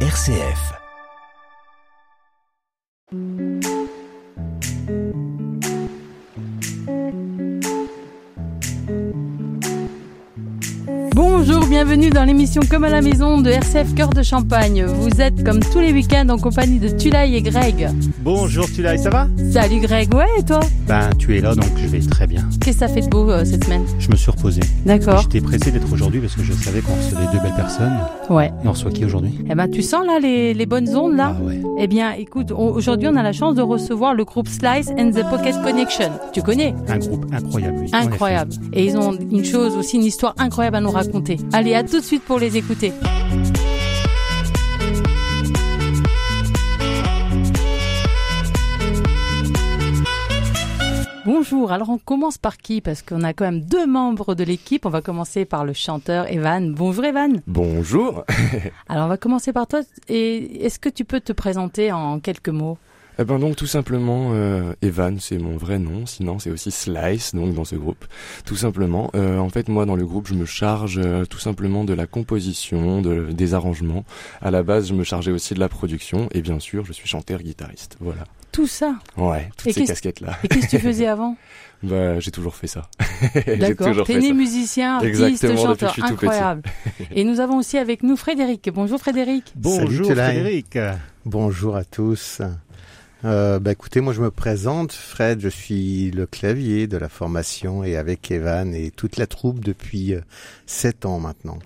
RCF. Bonjour, bienvenue dans l'émission Comme à la maison de RCF Cœur de Champagne. Vous êtes comme tous les week-ends en compagnie de Tulay et Greg. Bonjour Tulay, ça va? Salut Greg, ouais et toi? Ben tu es là donc je vais très bien. Qu'est-ce que ça fait de beau euh, cette semaine? Je me suis reposé. D'accord. J'étais pressé d'être aujourd'hui parce que je savais qu'on recevait deux belles personnes. Ouais. Et on reçoit qui aujourd'hui? Eh ben tu sens là les, les bonnes ondes là? Ah ouais. Eh bien écoute, aujourd'hui on a la chance de recevoir le groupe Slice and the Pocket Connection. Tu connais? Un groupe incroyable. oui. Incroyable. Et ils ont une chose aussi, une histoire incroyable à nous raconter. Allez, à tout de suite pour les écouter. Bonjour, alors on commence par qui? Parce qu'on a quand même deux membres de l'équipe. On va commencer par le chanteur Evan. Bonjour Evan. Bonjour. Alors on va commencer par toi. Et est-ce que tu peux te présenter en quelques mots? Eh ben donc tout simplement, euh, Evan, c'est mon vrai nom. Sinon, c'est aussi Slice, donc dans ce groupe. Tout simplement. Euh, en fait, moi, dans le groupe, je me charge euh, tout simplement de la composition, de, des arrangements. À la base, je me chargeais aussi de la production, et bien sûr, je suis chanteur-guitariste. Voilà. Tout ça. Ouais, toutes Et ces qu'est-ce- casquettes-là. Et qu'est-ce que tu faisais avant Bah, j'ai toujours fait ça. j'ai D'accord. toujours T'es fait né ça. musicien, artiste, chanteur, je suis tout petit. incroyable. Et nous avons aussi avec nous Frédéric. Bonjour Frédéric. Bonjour Salut. Frédéric. Bonjour à tous. Euh, bah écoutez, moi je me présente, Fred, je suis le clavier de la formation et avec Evan et toute la troupe depuis euh, sept ans maintenant.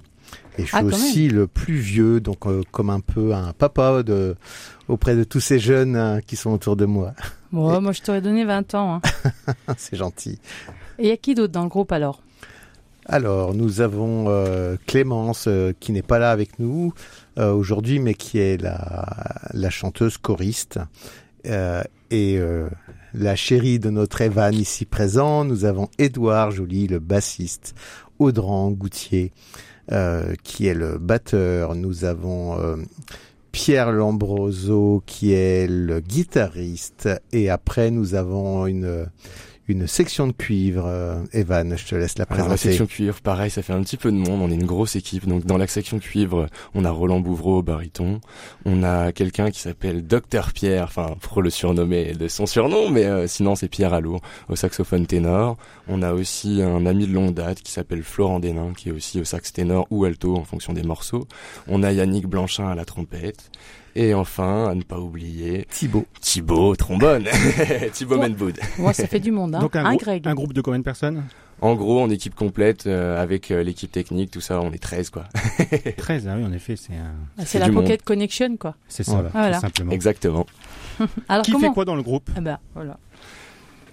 Et je suis Ah, quand aussi le plus vieux, donc euh, comme un peu un papa de, auprès de tous ces jeunes euh, qui sont autour de moi. Bon, moi je t'aurais donné 20 ans. hein. C'est gentil. Et il y a qui d'autre dans le groupe alors? Alors, nous avons euh, Clémence euh, qui n'est pas là avec nous euh, aujourd'hui, mais qui est la, la chanteuse choriste euh, et euh, la chérie de notre Evan ici présent. Nous avons Édouard Joly, le bassiste, Audran Goutier euh, qui est le batteur. Nous avons euh, Pierre Lambroso qui est le guitariste et après nous avons une une section de cuivre. Euh, Evan, je te laisse la Alors, la présenter. section cuivre, pareil, ça fait un petit peu de monde. On est une grosse équipe. Donc, dans la section cuivre, on a Roland Bouvreau au baryton. On a quelqu'un qui s'appelle Docteur Pierre, enfin, pour le surnommer de son surnom, mais euh, sinon, c'est Pierre Allour au saxophone ténor. On a aussi un ami de longue date qui s'appelle Florent Denain, qui est aussi au sax ténor ou alto en fonction des morceaux. On a Yannick Blanchin à la trompette. Et enfin, à ne pas oublier, Thibaut. Thibaut au trombone. Thibaut Ouais. Menboud. Moi, ça fait du monde. Hein, Donc un, grou- Greg un groupe de combien de personnes En gros, en équipe complète, euh, avec euh, l'équipe technique, tout ça, on est 13, quoi. 13, ah oui en effet c'est un... Ah, C'est la du Pocket Connection, quoi. c'est ça Voilà. Voilà. tout simplement. Exactement. Alors Qui comment fait quoi dans le groupe Ah bah, voilà.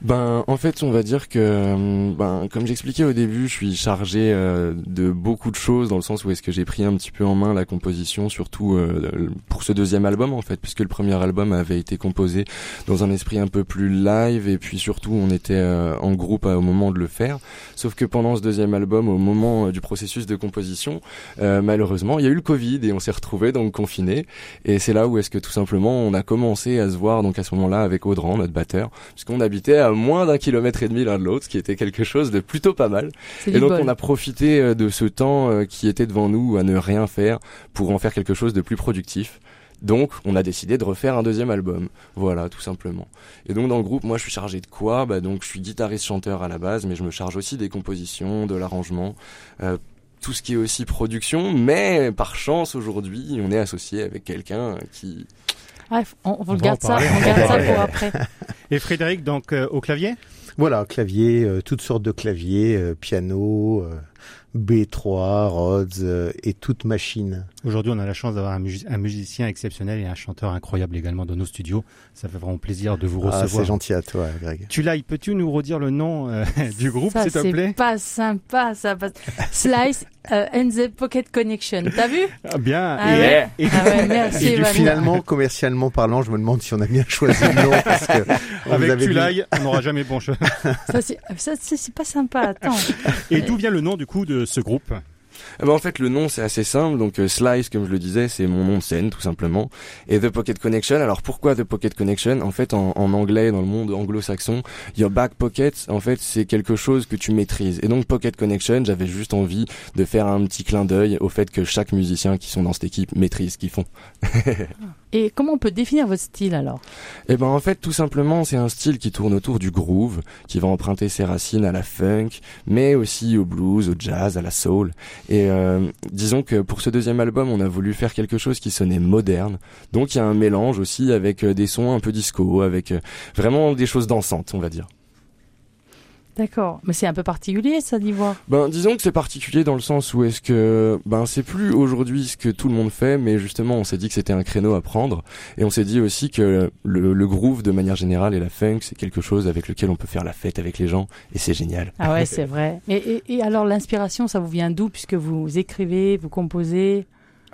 Ben, en fait, on va dire que, euh, ben, comme j'expliquais au début, je suis chargé euh, de beaucoup de choses dans le sens où est-ce que j'ai pris un petit peu en main la composition, surtout euh, pour ce deuxième album en fait, puisque le premier album avait été composé dans un esprit un peu plus live et puis surtout on était euh, en groupe au moment de le faire. Sauf que pendant ce deuxième album, au moment euh, du processus de composition, euh, malheureusement, il y a eu le Covid et on s'est retrouvé donc confinés. Et c'est là où est-ce que tout simplement on a commencé à se voir donc à ce moment-là avec Audran, notre batteur, puisqu'on habitait moins d'un kilomètre et demi l'un de l'autre, ce qui était quelque chose de plutôt pas mal. Et donc bol. on a profité euh, de ce temps euh, qui était devant nous à ne rien faire pour en faire quelque chose de plus productif. Donc on a décidé de refaire un deuxième album. Voilà, tout simplement. Et donc dans le groupe, moi je suis chargé de quoi? Bah donc je suis guitariste chanteur à la base, mais je me charge aussi des compositions, de l'arrangement, euh, tout ce qui est aussi production. Mais par chance aujourd'hui, on est associé avec quelqu'un qui Bref, on, on va garde ça, on on garde ça pour après. Et Frédéric donc euh, au clavier? Voilà, clavier, euh, toutes sortes de claviers, euh, piano, euh, B3, Rhodes euh, et toute machine. Aujourd'hui on a la chance d'avoir un, musi- un musicien exceptionnel et un chanteur incroyable également dans nos studios. Ça fait vraiment plaisir de vous Ah, recevoir. c'est gentil à toi, Greg. Tulay, peux-tu nous redire le nom euh, du groupe s'il te c'est plaît? pas sympa, ça. passe. Slice euh, and the Pocket Connection. T'as vu? Ah, Bien. Ah et, ouais. et- Ah ouais, merci Et du- finalement, commercialement parlant, je me demande si on a bien choisi le nom parce que avec avait dit- Tulay, on n'aura jamais bon chemin. Ça, c'est c'est- c'est pas sympa. Attends. Et d'où vient le nom du coup de ce groupe Eh ben, en fait, le nom c'est assez simple. Donc euh, Slice, comme je le disais, c'est mon nom de scène tout simplement. Et The Pocket Connection. Alors pourquoi The Pocket Connection? En fait, en, en, anglais, dans le monde anglo-saxon, your back pocket, en fait, c'est quelque chose que tu maîtrises. Et donc Pocket Connection, j'avais juste envie de faire un petit clin d'œil au fait que chaque musicien qui sont dans cette équipe maîtrise ce qu'ils font. Et comment on peut définir votre style alors? Eh ben en fait tout simplement c'est un style qui tourne autour du groove, qui va emprunter ses racines à la funk, mais aussi au blues, au jazz, à la soul. Et euh, disons que pour ce deuxième album on a voulu faire quelque chose qui sonnait moderne, donc il y a un mélange aussi avec euh, des sons un peu disco, avec euh, vraiment des choses dansantes on va dire. D'accord, mais c'est un peu particulier ça d'ivoire. Ben disons que c'est particulier dans le sens où est-ce que ben c'est plus aujourd'hui ce que tout le monde fait, mais justement on s'est dit que c'était un créneau à prendre et on s'est dit aussi que le, le, groove de manière générale et la funk c'est quelque chose avec lequel on peut faire la fête avec les gens et c'est génial. Ah ouais c'est vrai. Et, et, et alors l'inspiration ça vous vient d'où puisque vous écrivez, vous composez?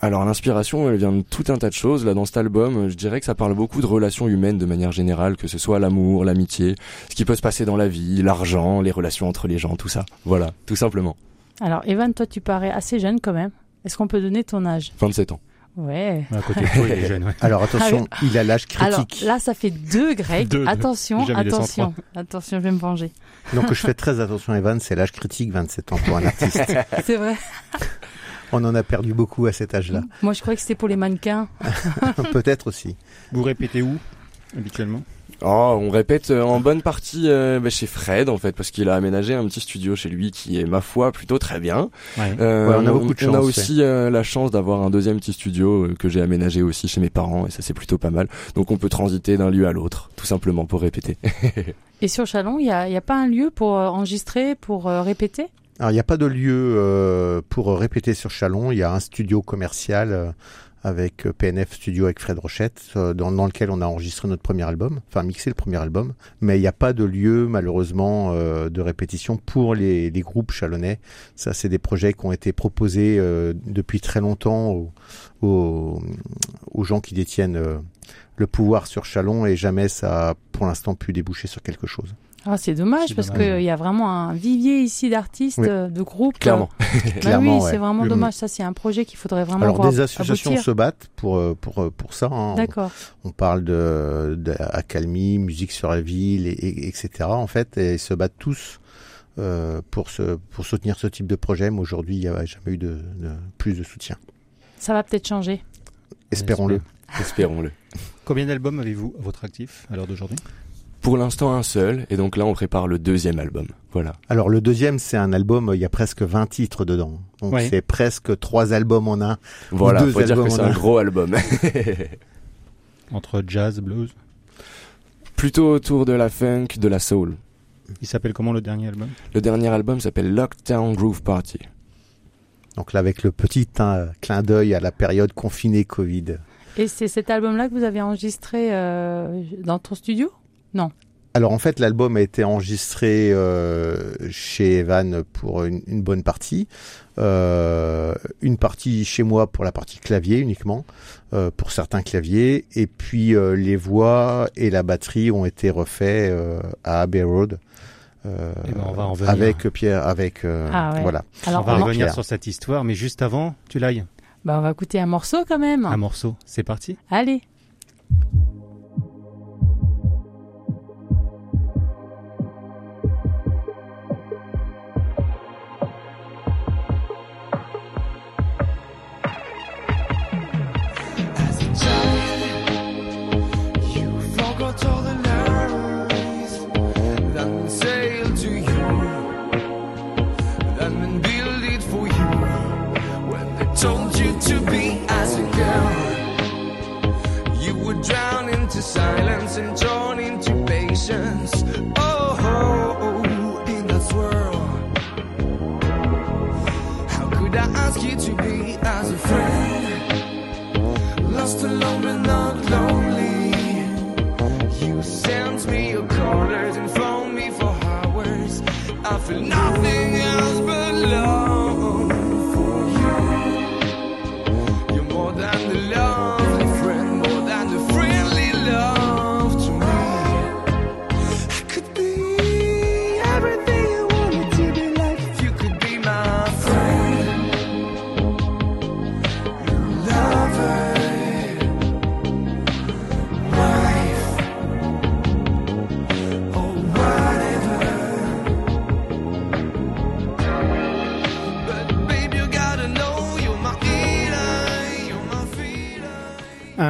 Alors l'inspiration, elle vient de tout un tas de choses. Là, dans cet album, je dirais que ça parle beaucoup de relations humaines de manière générale, que ce soit l'amour, l'amitié, ce qui peut se passer dans la vie, l'argent, les relations entre les gens, tout ça. Voilà, tout simplement. Alors Evan, toi tu parais assez jeune quand même. Est-ce qu'on peut donner ton âge? 27 ans. Ouais. À côté de toi, il est jeune. Ouais. Alors attention, ah, il a l'âge critique. Alors là, ça fait deux Greg. Deux, attention, deux. attention, attention, je vais me venger. Donc je fais très attention, Evan. C'est l'âge critique, 27 ans pour un artiste. c'est vrai. On en a perdu beaucoup à cet âge-là. Moi, je croyais que c'était pour les mannequins. Peut-être aussi. Vous répétez où habituellement? Oh, on répète euh, en bonne partie euh, bah, chez Fred en fait parce qu'il a aménagé un petit studio chez lui qui est ma foi plutôt très bien. Ouais. Euh, ouais, on a beaucoup de chance. On a aussi euh, la chance d'avoir un deuxième petit studio que j'ai aménagé aussi chez mes parents et ça c'est plutôt pas mal. Donc on peut transiter d'un lieu à l'autre tout simplement pour répéter. et sur Chalon, il y a, y a, pas un lieu pour enregistrer, pour répéter? Alors, il n'y a pas de lieu euh, pour répéter sur Chalon. Il y a un studio commercial euh, avec PNF Studio avec Fred Rochette, euh, dans, dans, lequel on a enregistré notre premier album, enfin mixé le premier album. Mais il n'y a pas de lieu, malheureusement, euh, de répétition pour les, les, groupes chalonnais. Ça, c'est des projets qui ont été proposés euh, depuis très longtemps aux, aux, aux gens qui détiennent le pouvoir sur Chalon et jamais ça a pour l'instant pu déboucher sur quelque chose. Ah, c'est dommage parce qu'il y a vraiment un vivier ici d'artistes, Oui. de groupes. Clairement. Bah Clairement, oui, ouais. c'est vraiment dommage. Ça, c'est un projet qu'il faudrait vraiment Alors voir des associations aboutir. se battent pour euh, pour euh, pour ça. hein. D'accord. On parle de, de Accalmie, musique sur la ville, et, et- etc. En fait, et ils se battent tous euh, pour se pour soutenir ce type de projet. Mais aujourd'hui, il n'y a jamais eu de, de plus de soutien. Ça va peut-être changer. Espérons-le. Espérons-le. Combien d'albums avez-vous à votre actif à l'heure d'aujourd'hui? Pour l'instant un seul et donc là on prépare le deuxième album. Voilà. Alors le deuxième, c'est un album. Il y a presque 20 titres dedans. Donc Ouais. c'est presque trois albums en un. Voilà, deux faut dire que c'est un. gros album. Entre jazz, blues Plutôt autour de la funk, de la soul. Il s'appelle comment le dernier album? Le dernier album s'appelle Lockdown Groove Party. Donc là, avec le petit hein, clin d'œil à la période confinée Covid. Et c'est cet album-là que vous avez enregistré euh, dans ton studio? Alors en fait, l'album a été enregistré euh, chez Evan pour une, une bonne partie, euh, une partie chez moi pour la partie clavier uniquement, euh, pour certains claviers, et puis euh, les voix et la batterie ont été refaits euh, à Abbey Road. euh, Eh ben, on va en venir. avec Pierre, avec euh, Ah ouais. voilà. Alors, On va on, va- revenir Pierre. sur cette histoire, mais juste avant, tu l'ailles. bah, on va écouter un morceau quand même. Un morceau, c'est parti. Allez. Silence and turn into patience. Oh, in that swirl, how could I ask you to be as a friend? Lost alone but not lonely. You sent me your colors and phoned me for hours. I feel nothing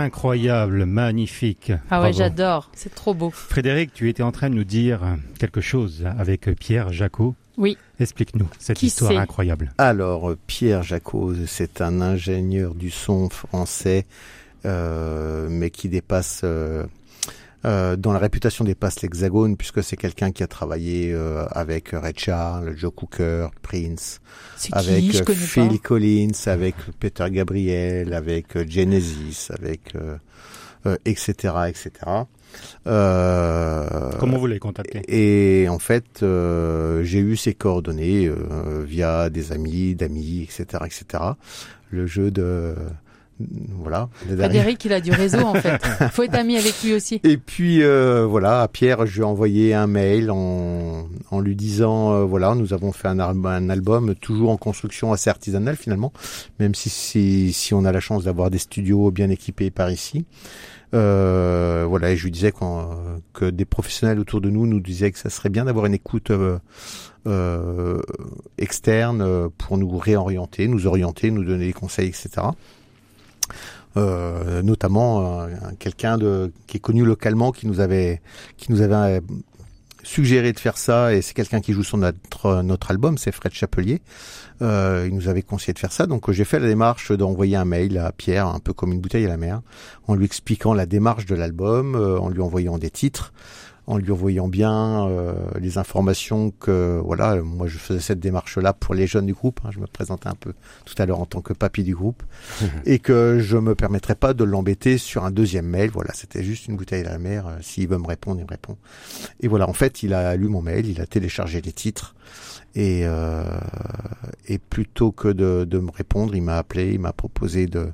Incroyable, magnifique. Ah ouais, j'adore. C'est trop beau. Frédéric, tu étais en train de nous dire quelque chose avec Pierre Jacot. Oui. Explique-nous cette Qui histoire incroyable. Alors, euh, Pierre Jacot, c'est un ingénieur du son français, euh, mais qui dépasse, euh, euh, dont la réputation dépasse l'Hexagone, puisque c'est quelqu'un qui a travaillé euh, avec Ray Charles, Joe Cooker, Prince, avec qui euh, Phil pas. Collins, avec Peter Gabriel, avec euh, Genesis, avec euh, euh, etc. etc. Euh, Comment vous l'avez contacté et en fait, euh, j'ai eu ses coordonnées euh, via des amis, d'amis, etc., etc. Le jeu de voilà. Frédéric, il a du réseau en fait. Faut être ami avec lui aussi. Et puis euh, voilà, à Pierre, je lui ai envoyé un mail en, en lui disant euh, voilà, nous avons fait un, un album toujours en construction assez artisanale finalement, même si, si, si on a la chance d'avoir des studios bien équipés par ici. Euh, voilà, et je lui disais qu'on- que des professionnels autour de nous nous disaient que ça serait bien d'avoir une écoute euh, euh, externe euh, pour nous réorienter, nous orienter, nous donner des conseils, etc. Euh, notamment euh, quelqu'un de qui est connu localement qui nous avait qui nous avait euh, suggéré de faire ça et c'est quelqu'un qui joue sur notre album c'est Fred Chapelier. Euh, il nous avait conseillé de faire ça. Donc j'ai fait la démarche d'envoyer un mail à Pierre un peu comme une bouteille à la mer en lui expliquant la démarche de l'album en lui envoyant des titres en lui envoyant bien euh, les informations que voilà moi je faisais cette démarche là pour les jeunes du groupe hein, je me présentais un peu tout à l'heure en tant que papy du groupe. Et que je me permettrais pas de l'embêter sur un deuxième mail. Voilà c'était juste une bouteille à la mer. Euh, s'il veut me répondre il me répond. Et voilà en fait il a lu mon mail il a téléchargé les titres. Et euh, et plutôt que de, de me répondre il m'a appelé il m'a proposé de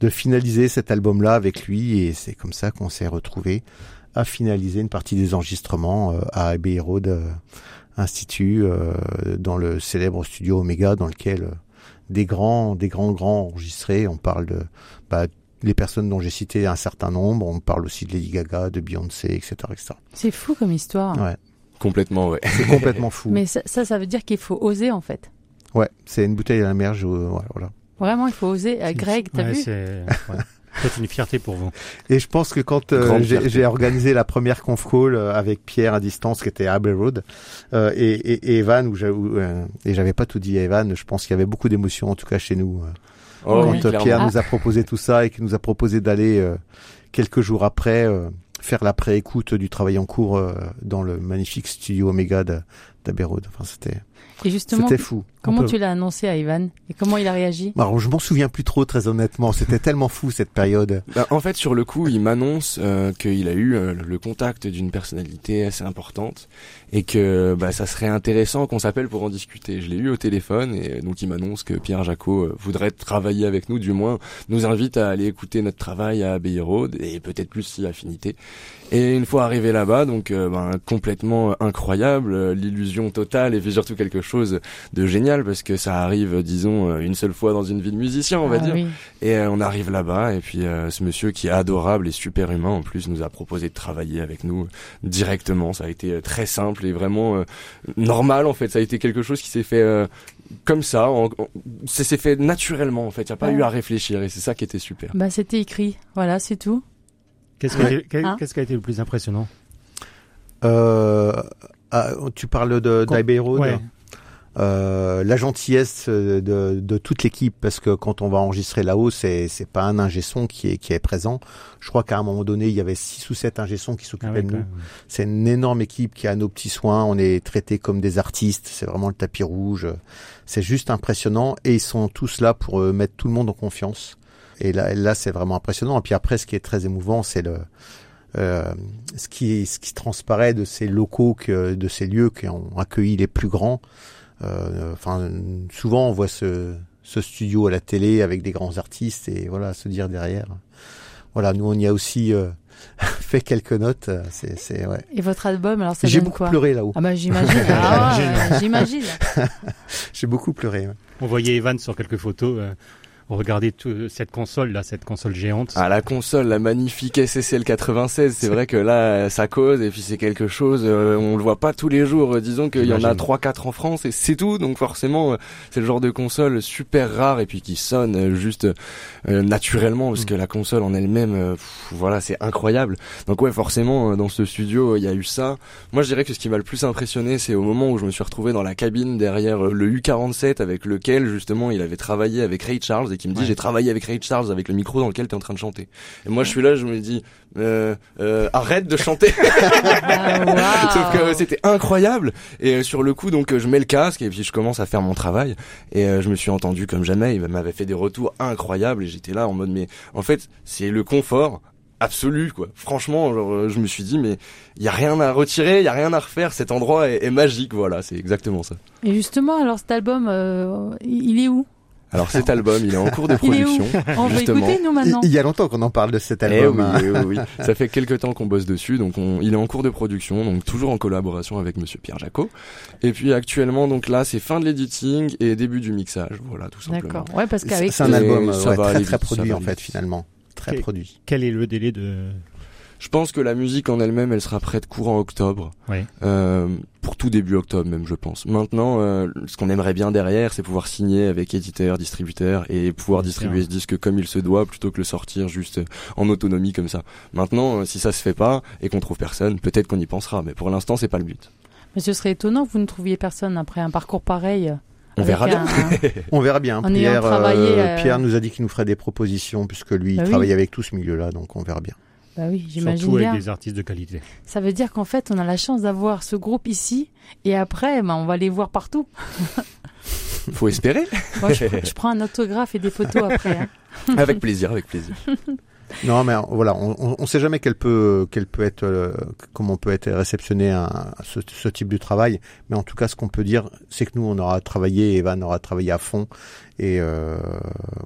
de finaliser cet album là avec lui. Et c'est comme ça qu'on s'est retrouvé à finaliser une partie des enregistrements euh, à Abbey Road euh, Institut euh, dans le célèbre studio Omega dans lequel euh, des grands des grands grands enregistrés on parle de bah, les personnes dont j'ai cité un certain nombre on parle aussi de Lady Gaga de Beyoncé etc etc C'est fou comme histoire. Ouais. Complètement, ouais. c'est complètement fou Mais ça, ça, ça veut dire qu'il faut oser en fait. ouais c'est une bouteille à la mer je, voilà, voilà. Vraiment, il faut oser. Euh, Greg, t'as Ouais, vu c'est une fierté pour vous. Et je pense que quand euh, j'ai organisé la première conf call euh, avec Pierre à distance, qui était à Abbey Road, euh, et, et, et Evan, où euh, et j'avais pas tout dit à Evan, je pense qu'il y avait beaucoup d'émotions, en tout cas chez nous, euh, Oh, quand oui, euh, clairement. Pierre Ah. nous a proposé tout ça et qu'il nous a proposé d'aller euh, quelques jours après euh, faire la pré-écoute du travail en cours euh, dans le magnifique studio Omega de- d'Abbey Road. Enfin, c'était Et justement, c'était fou. comment peut- tu l'as annoncé à Ivan Et comment il a réagi? Alors, je m'en souviens plus trop, très honnêtement. C'était tellement fou cette période. Bah, en fait, sur le coup, il m'annonce euh, qu'il a eu euh, le contact d'une personnalité assez importante et que bah, ça serait intéressant qu'on s'appelle pour en discuter. Je l'ai eu au téléphone et euh, donc il m'annonce que Pierre Jacot euh, voudrait travailler avec nous, du moins nous invite à aller écouter notre travail à Abbey Road et peut-être plus si affinité. Et une fois arrivé là-bas, donc euh, ben, complètement incroyable, euh, l'illusion totale et puis surtout quelque chose de génial parce que ça arrive, disons, euh, une seule fois dans une vie de musicien, on va Ah dire. oui. Et euh, on arrive là-bas et puis euh, ce monsieur qui est adorable et super humain en plus nous a proposé de travailler avec nous directement. Ça a été très simple et vraiment euh, normal en fait. Ça a été quelque chose qui s'est fait euh, comme ça. en- en- ça s'est fait naturellement en fait. Il n'y a pas Ouais. eu à réfléchir et c'est ça qui était super. Bah, c'était écrit. Voilà, c'est tout. Qu'est-ce qui a, Ouais. Hein qu'est-ce qui a été le plus impressionnant? Euh, ah, tu parles de Quand- d'Abbey Road? Ouais. Euh, la gentillesse euh, de, de toute l'équipe parce que quand on va enregistrer là-haut c'est c'est pas un ingé son qui est qui est présent. Je crois qu'à un moment donné il y avait six ou sept ingé sons qui Ah s'occupaient ouais, de nous. c'est une énorme équipe qui a nos petits soins. On est traités comme des artistes. C'est vraiment le tapis rouge. C'est juste impressionnant. Et ils sont tous là pour euh, mettre tout le monde en confiance. Et là là c'est vraiment impressionnant. Et puis après ce qui est très émouvant c'est le euh, ce qui ce qui transparaît de ces locaux que de ces lieux qui ont accueilli les plus grands enfin, souvent on voit ce, ce studio à la télé avec des grands artistes et voilà, se dire derrière. Voilà, nous on y a aussi euh, fait quelques notes. euh, C'est, c'est ouais. Et votre album, alors ça J'ai beaucoup quoi pleuré là-haut. Ah bah j'imagine. Ah, j'imagine. J'ai beaucoup pleuré. ouais. On voyait Evan sur quelques photos. euh, Regardez tout- cette console là, cette console géante. Ah la console, la magnifique SSL 96, c'est vrai que là ça cause et puis c'est quelque chose, euh, on le voit pas tous les jours. Euh, Disons qu'il y en a J'imagine. 3-4 en France et c'est tout, donc forcément euh, c'est le genre de console super rare et puis qui sonne euh, juste euh, naturellement parce Mm. que la console en elle-même, euh, voilà c'est incroyable. Donc ouais forcément dans ce studio il y a eu ça. Moi je dirais que ce qui m'a le plus impressionné c'est au moment où je me suis retrouvé dans la cabine derrière le U47 avec lequel justement il avait travaillé avec Ray Charles et qui me dit Ouais. j'ai travaillé avec Ray Charles avec le micro dans lequel tu es en train de chanter. Et moi je suis là je me dis euh, euh, arrête de chanter. Ah, waouh. Sauf que euh, c'était incroyable et euh, sur le coup donc je mets le casque et puis je commence à faire mon travail et je me suis entendu comme jamais. Il m'avait fait des retours incroyables et j'étais là en mode mais en fait c'est le confort absolu quoi. Franchement genre, je me suis dit mais il y a rien à retirer, il y a rien à refaire. Cet endroit est, est magique voilà c'est exactement ça. Et justement, alors cet album, euh, il est où? Alors cet album il est en cours de Il est où production. On va justement. écouter nous maintenant. il y a longtemps qu'on en parle de cet Eh album. oui, hein. eh oui, oui. Ça fait quelques temps qu'on bosse dessus, donc on, il est en cours de production, donc toujours en collaboration avec Monsieur Pierre Jacot. Et puis actuellement, donc là, c'est fin de l'editing et début du mixage, voilà, tout simplement. D'accord. Ouais, parce C'est qu'avec c'est un album ça ouais, va très très ça produit va en fait finalement. Très produit. Quel est le délai de Je pense que la musique en elle-même, elle sera prête courant octobre, Ouais. euh, pour tout début octobre même, je pense. Maintenant, euh, ce qu'on aimerait bien derrière, c'est pouvoir signer avec éditeur, distributeur et pouvoir distribuer ce disque comme il se doit, plutôt que le sortir juste en autonomie comme ça. Maintenant, euh, si ça se fait pas et qu'on trouve personne, peut-être qu'on y pensera, mais pour l'instant, c'est pas le but. Mais ce serait étonnant que vous ne trouviez personne après un parcours pareil. euh, On verra bien. un- On verra bien. Pierre, travaillé, euh, Pierre nous a dit qu'il nous ferait des propositions puisque lui Bah il oui. travaille avec tout ce milieu-là, donc on verra bien. Bah oui, j'imagine surtout avec bien. des artistes de qualité. Ça veut dire qu'en fait, on a la chance d'avoir ce groupe ici, et après, bah, on va les voir partout. Faut espérer. Moi, je, je prends un autographe et des photos après. hein. avec plaisir, avec plaisir. Non, mais voilà, on, on sait jamais quelle peut, quelle peut être, euh, comment peut être réceptionné un, ce, ce type de travail. Mais en tout cas, ce qu'on peut dire, c'est que nous, on aura travaillé, Evan aura travaillé à fond, et euh,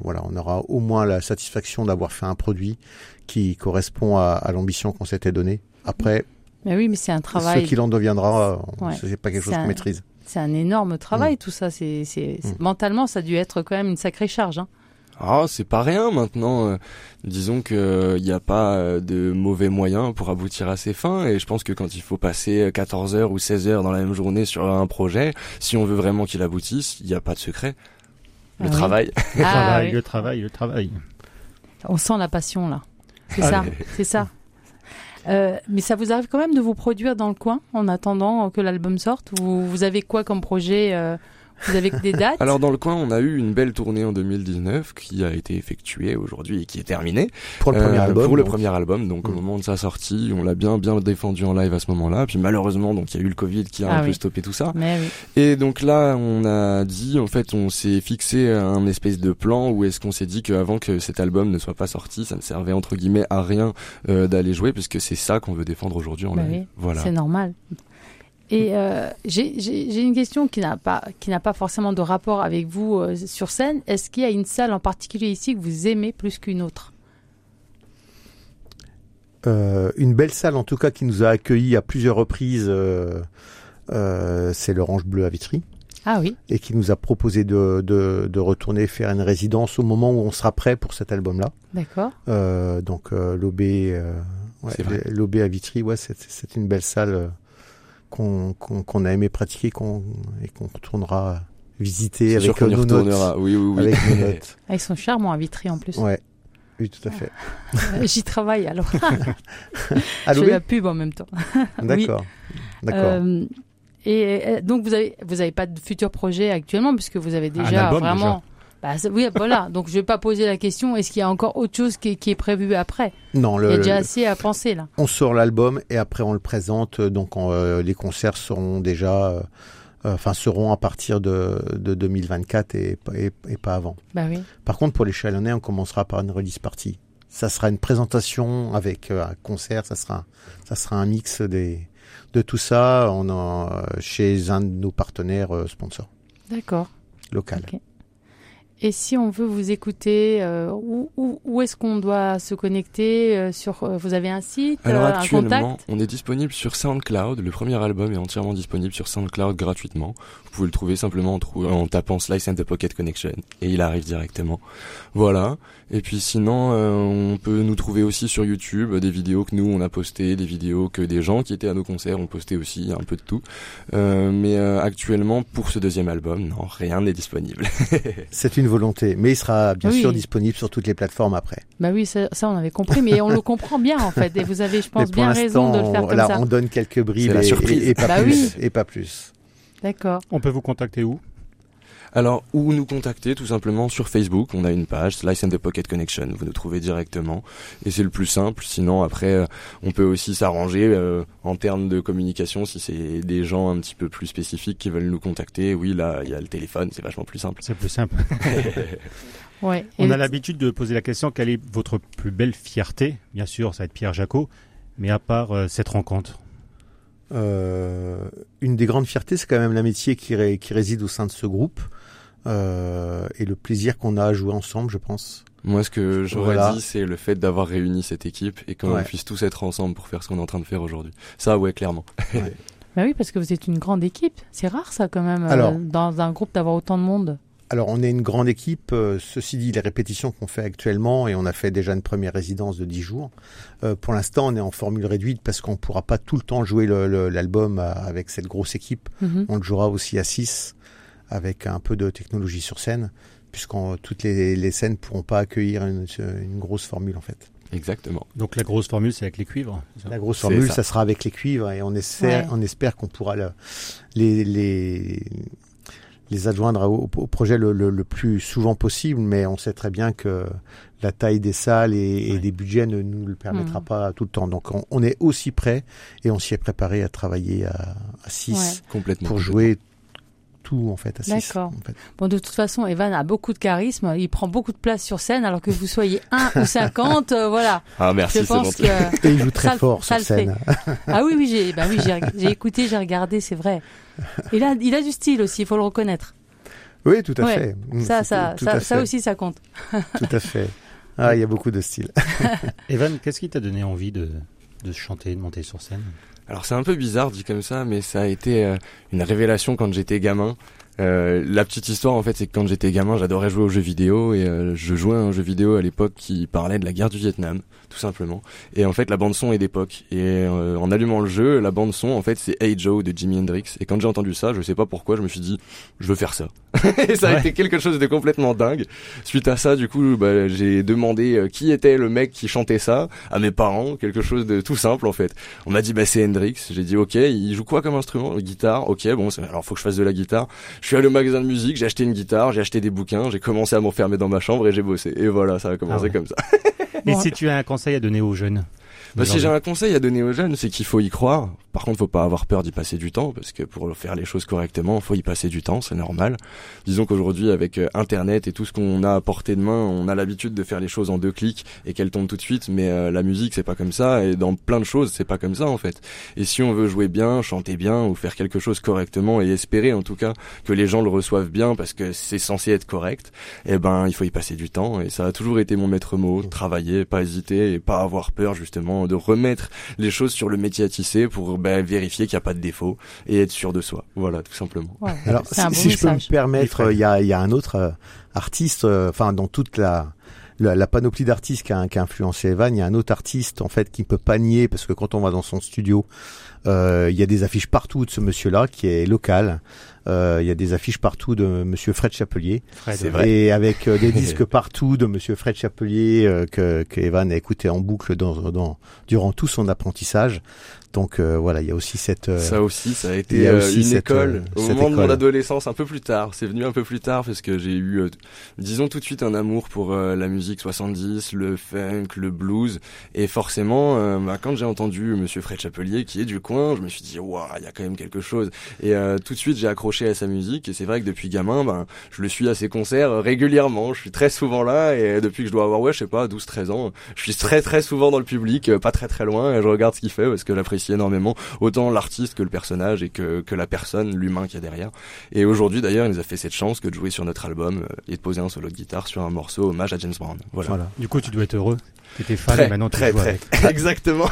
voilà, on aura au moins la satisfaction d'avoir fait un produit qui correspond à, à l'ambition qu'on s'était donnée. Après, Mais oui, mais c'est un ce travail. qu'il en deviendra, Ouais. c'est pas quelque chose qu'on maîtrise. C'est un énorme travail, tout ça. C'est- Mm. Mentalement, ça a dû être quand même une sacrée charge. Hein. Ah, c'est pas rien maintenant. euh, disons que il n'y a pas euh, de mauvais moyens pour aboutir à ses fins. Et je pense que quand il faut passer euh, 14 heures ou 16 heures dans la même journée sur un projet, si on veut vraiment qu'il aboutisse, il n'y a pas de secret. Le Ah oui. travail. Le Ah, travail, oui. le travail, le travail. On sent la passion là. C'est Ah, ça, mais- c'est ça. Euh, mais ça vous arrive quand même de vous produire dans le coin en attendant que l'album sorte Ou vous avez quoi comme projet euh, Vous avez que des dates Alors dans le coin, on a eu une belle tournée en 2019 qui a été effectuée aujourd'hui et qui est terminée. Pour le premier Euh, album. Pour le donc. premier album, donc au Mm. moment de sa sortie, on l'a bien bien défendu en live à ce moment-là. Puis malheureusement, donc il y a eu le Covid qui a Ah un peu stoppé tout ça. Mais oui. Et donc là, on a dit, en fait, on s'est fixé un espèce de plan où est-ce qu'on s'est dit qu'avant que cet album ne soit pas sorti, ça ne servait entre guillemets à rien euh, d'aller jouer, puisque c'est ça qu'on veut défendre aujourd'hui en Bah live. oui, Voilà. C'est normal. Et euh, j'ai une question qui n'a pas qui n'a pas forcément de rapport avec vous euh, sur scène. Est-ce qu'il y a une salle en particulier ici que vous aimez plus qu'une autre? Euh, une belle salle en tout cas qui nous a accueillis à plusieurs reprises. euh, euh, c'est l'Orange Bleu à Vitry Ah oui, et qui nous a proposé de, de, de retourner faire une résidence au moment où on sera prêt pour cet album-là. d'accord. Euh, donc euh, l'OB, euh, ouais, à Vitry, ouais, c'est, c'est une belle salle euh, qu'on, a aimé pratiquer qu'on, et qu'on retournera visiter avec sûr nos notes. Oui, oui, oui. Avec nos notes. Ah, ils sont charmants à Vitry en plus. Ouais. Oui, tout à fait. Euh, J'y travaille alors. Je fais la pub en même temps. D'accord. D'accord. Euh, et euh, donc vous avez vous avez pas de futur projet actuellement puisque vous avez Un déjà album, vraiment. Bah, oui, voilà. Donc je vais pas poser la question. Est-ce qu'il y a encore autre chose qui est, qui est prévu après? Non, Il y a le, déjà assez à penser là. on sort l'album et après on le présente. Donc on, euh, les concerts seront déjà, euh, enfin seront à partir de, de 2024 et, pas- et, et pas avant. Bah oui. Par contre, pour les Chalonnais, on commencera par une release party. Ça sera une présentation avec euh, un concert. Ça sera, ça sera un mix des, de tout ça on chez un de nos partenaires sponsors D'accord. local. Et si on veut vous écouter, euh, où, où, où est-ce qu'on doit se connecter euh, sur, euh, Vous avez un site, Alors euh, un actuellement, contact? on est disponible sur SoundCloud. Le premier album est entièrement disponible sur SoundCloud gratuitement. Vous pouvez le trouver simplement en, trou- en tapant Slice and the Pocket Connection et il arrive directement. Voilà. Et puis sinon, euh, on peut nous trouver aussi sur YouTube des vidéos que nous on a postées, des vidéos que des gens qui étaient à nos concerts ont posté aussi, un peu de tout. Euh, mais euh, actuellement, pour ce deuxième album, non, rien n'est disponible. C'est une volonté, mais il sera bien Oui. sûr disponible sur toutes les plateformes après. Bah oui, ça, ça, on avait compris, mais on le comprend bien en fait. Et vous avez, je pense, bien raison de le faire on- comme là, ça. on donne quelques bribes et, surprise. et- et pas Bah plus. oui. Et pas plus. D'accord. On peut vous contacter où? Alors, ou nous contacter tout simplement sur Facebook. On a une page, Slice and the Pocket Connection. Vous nous trouvez directement. Et c'est le plus simple. Sinon, après, euh, on peut aussi s'arranger euh, en termes de communication si c'est des gens un petit peu plus spécifiques qui veulent nous contacter. Oui, là, il y a le téléphone. C'est vachement plus simple. C'est plus simple. Ouais. On a l'habitude de poser la question quelle est votre plus belle fierté? Bien sûr, ça va être Pierre Jacot, mais à part euh, cette rencontre. Euh, une des grandes fiertés, c'est quand même l'amitié qui, ré- qui réside au sein de ce groupe euh, et le plaisir qu'on a à jouer ensemble, je pense. Moi, ce que j'aurais Voilà. dit, c'est le fait d'avoir réuni cette équipe et qu'on Ouais. puisse tous être ensemble pour faire ce qu'on est en train de faire aujourd'hui. Ça, ouais, clairement. Bah oui, parce que vous êtes une grande équipe. C'est rare ça quand même, euh, dans un groupe d'avoir autant de monde. Alors, on est une grande équipe. euh, ceci dit, les répétitions qu'on fait actuellement, et on a fait déjà une première résidence de 10 jours. euh, pour l'instant, on est en formule réduite parce qu'on ne pourra pas tout le temps jouer l'album à- avec cette grosse équipe. Mhm. On le jouera aussi à 6 avec un peu de technologie sur scène, puisqu'en toutes les, les scènes ne pourront pas accueillir une, une grosse formule en fait. Exactement. Donc la grosse formule, c'est avec les cuivres. La grosse formule, ça. ça. sera avec les cuivres et on espère, Ouais. on espère qu'on pourra le- les, les, les adjoindre au, au projet le, le- le plus souvent possible, mais on sait très bien que la taille des salles et, des budgets ne nous le permettra Mhm. pas tout le temps. Donc on, on est aussi prêt et on s'y est préparé à travailler à, à 6 Ouais. Complètement. pour complètement. jouer tout en fait à 6. D'accord. Bon, de toute façon, Evan a beaucoup de charisme. Il prend beaucoup de place sur scène, alors que vous soyez 1 ou 50, euh, voilà. Ah, merci, Je c'est pense gentil. que. Et il joue très Ça fort ça sur le fait. scène. Ah oui, oui, j'ai bah oui, j'ai écouté, j'ai regardé, c'est vrai. Il a, il a du style aussi, il faut le reconnaître. Oui, tout à Ouais. fait. Mm, Ça, ça, tout, tout ça, fait. aussi, ça compte. Tout à fait. Ah, il y a beaucoup de style. Evan, qu'est-ce qui t'a donné envie de, de chanter, de monter sur scène? Alors c'est un peu bizarre dit comme ça, mais ça a été euh, une révélation quand j'étais gamin. Euh, la petite histoire en fait, c'est que quand j'étais gamin, j'adorais jouer aux jeux vidéo et euh, je jouais à un jeu vidéo à l'époque qui parlait de la guerre du Vietnam, tout simplement. Et en fait, la bande son est d'époque. Et euh, en allumant le jeu, la bande son en fait, c'est Hey Joe de Jimi Hendrix. Et quand j'ai entendu ça, je sais pas pourquoi, je me suis dit, je veux faire ça. et ça a Ouais. été quelque chose de complètement dingue. Suite à ça, du coup, bah, j'ai demandé euh, qui était le mec qui chantait ça à mes parents, quelque chose de tout simple en fait. On m'a dit bah c'est Hendrix. J'ai dit ok, il joue quoi comme instrument? Guitare. Ok, bon, alors faut que je fasse de la guitare. Je suis allé au magasin de musique, j'ai acheté une guitare, j'ai acheté des bouquins, j'ai commencé à m'enfermer dans ma chambre et j'ai bossé. Et voilà, ça a commencé Ah ouais. comme ça. Et si tu as un conseil à donner aux jeunes Bah, si j'ai un conseil à donner aux jeunes, c'est qu'il faut y croire. Par contre, faut pas avoir peur d'y passer du temps, parce que pour faire les choses correctement, faut y passer du temps, c'est normal. Disons qu'aujourd'hui, avec euh, Internet et tout ce qu'on a à portée de main, on a l'habitude de faire les choses en deux clics et qu'elles tombent tout de suite. Mais euh, la musique, c'est pas comme ça, et dans plein de choses, c'est pas comme ça en fait. Et si on veut jouer bien, chanter bien ou faire quelque chose correctement et espérer en tout cas que les gens le reçoivent bien, parce que c'est censé être correct, eh ben, il faut y passer du temps. Et ça a toujours été mon maître mot travailler, pas hésiter et pas avoir peur justement de remettre les choses sur le métier à tisser pour ben, vérifier qu'il n'y a pas de défaut et être sûr de soi. Voilà, tout simplement. Ouais, Alors, si, bon si je peux me permettre, il y a, il y a un autre euh, artiste, euh, enfin dans toute la, la, la panoplie d'artistes qui a, qui a influencé Evan, il y a un autre artiste en fait qui ne peut pas nier parce que quand on va dans son studio, il y a des affiches partout de ce monsieur-là qui est local. Euh, il y a des affiches partout de Monsieur Fred Chapelier Fred, c'est vrai. et avec euh, des disques partout de Monsieur Fred Chapelier euh, que, que Evan a écouté en boucle dans, dans, durant tout son apprentissage. Donc euh, voilà, il y a aussi cette euh, Ça aussi, ça a été a euh, aussi une cette, école euh, au cette moment de mon adolescence, un peu plus tard. C'est venu un peu plus tard parce que j'ai eu, euh, disons tout de suite, un amour pour euh, la musique 70, le funk, le blues. Et forcément, euh, bah, quand j'ai entendu Monsieur Fred Chapelier qui est du je me suis dit, waouh, il y a quand même quelque chose. Et euh, tout de suite, j'ai accroché à sa musique et c'est vrai que depuis gamin, ben, je le suis à ses concerts régulièrement. Je suis très souvent là et depuis que je dois avoir, ouais, je sais pas, 12, 13 ans, je suis très très souvent dans le public, pas très très loin et je regarde ce qu'il fait parce que j'apprécie énormément autant l'artiste que le personnage et que, que la personne, l'humain qu'il y a derrière. Et aujourd'hui d'ailleurs, il nous a fait cette chance que de jouer sur notre album et de poser un solo de guitare sur un morceau hommage à James Brown. Voilà. Voilà. Du coup, tu dois être heureux. Tu étais fan Très, et maintenant tu très, joues très. avec. Exactement.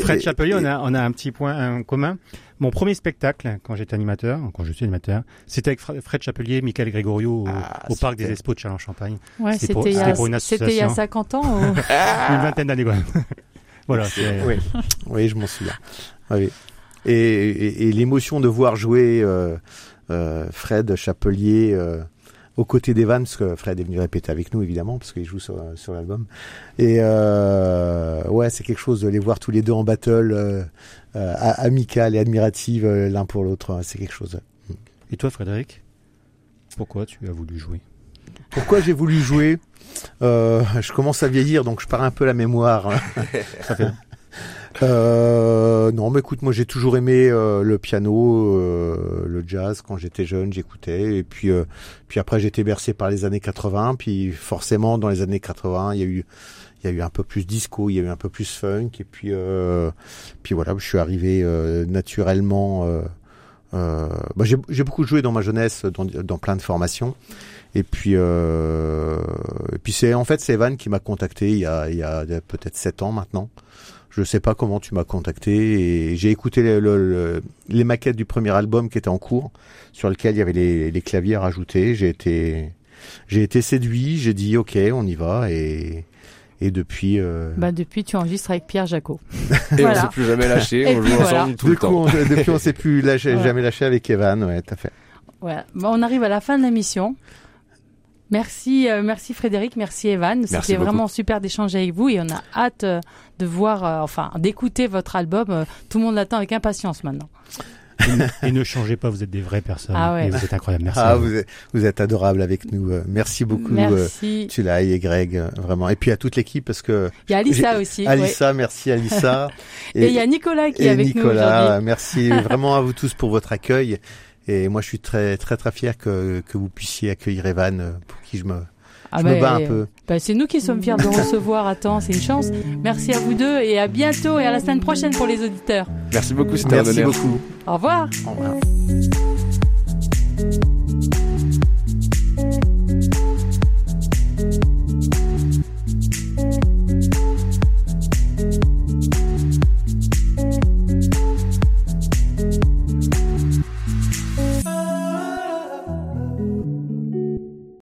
Fred Chapelier, on a, on a un petit point en commun. Mon premier spectacle, quand j'étais animateur, quand je suis animateur, c'était avec Fr- Fred Chapelier, Michael Gregorio au, Ah, au Parc des. Expos de Châlons-Champagne. Ouais, C'est c'était pour- il, y a- c'était pour une c'était il y a association. 50 ans. ou- Une vingtaine d'années quand même. voilà. c'est- Oui, oui, je m'en souviens. Oui. Et, et, et l'émotion de voir jouer euh, euh, Fred Chapelier euh, aux côtés d'Evan, parce que Fred est venu répéter avec nous évidemment, parce qu'il joue sur, sur l'album. Et euh, ouais, c'est quelque chose de les voir tous les deux en battle, euh, euh, et admirative euh, l'un pour l'autre. C'est quelque chose. Et toi, Frédéric? Pourquoi tu as voulu jouer? Pourquoi j'ai voulu jouer? Euh, Je commence à vieillir, donc je pars un peu la mémoire. Ça fait- Euh, non, mais écoute, moi j'ai toujours aimé euh, le piano, euh, le jazz. Quand j'étais jeune, j'écoutais. Et puis, euh, puis après, été bercé par les années 80. Puis forcément, dans les années 80, il y a eu, il y a eu un peu plus disco, il y a eu un peu plus funk. Et puis, euh, puis voilà, je suis arrivé euh, naturellement. Bah, j'ai beaucoup joué dans ma jeunesse, dans, dans plein de formations. Et puis, et puis c'est en fait c'est Evan qui m'a contacté il y a, il y a peut-être sept ans maintenant. Je sais pas comment tu m'as contacté et j'ai écouté le- le- le- les maquettes du premier album qui était en cours, sur lequel il y avait les, les claviers rajoutés. J'ai été, j'ai été séduit. J'ai dit ok, on y va et et depuis. euh, Bah, depuis, tu enregistres avec Pierre Jacot. Et Voilà. on s'est plus jamais lâché, on joue voilà. ensemble tout du le coup, temps. on, depuis on s'est plus lâché, jamais lâché avec Evan. Ouais, t'as fait. Voilà. Bah, on arrive à la fin de l'émission. Merci, euh, merci Frédéric, merci Evan. C'était vraiment super d'échanger avec vous et on a hâte euh, de voir, euh, enfin, d'écouter votre album. Euh, Tout le monde l'attend avec impatience maintenant. et, ne, et ne changez pas, vous êtes des vraies personnes. Ah ouais. Et vous êtes incroyables. Merci. Ah, vous. vous êtes, vous êtes adorables avec nous. Merci beaucoup. euh, Merci. Tulay et Greg, vraiment. Et puis à toute l'équipe parce que Il y a Alissa aussi. ouais. Alissa, merci Alissa. Et il y a Nicolas qui est avec nous Nicolas, merci vraiment à vous tous pour votre accueil. Et moi, je suis très très très fier que, que vous puissiez accueillir Evan, euh, pour qui je me, Ah je bah, me bats un euh, peu. bah, c'est nous qui sommes fiers de recevoir. Attends, c'est une chance. Merci à vous deux et à bientôt et à la semaine prochaine pour les auditeurs. Merci beaucoup, c'était un Merci beaucoup. Au revoir. Au revoir.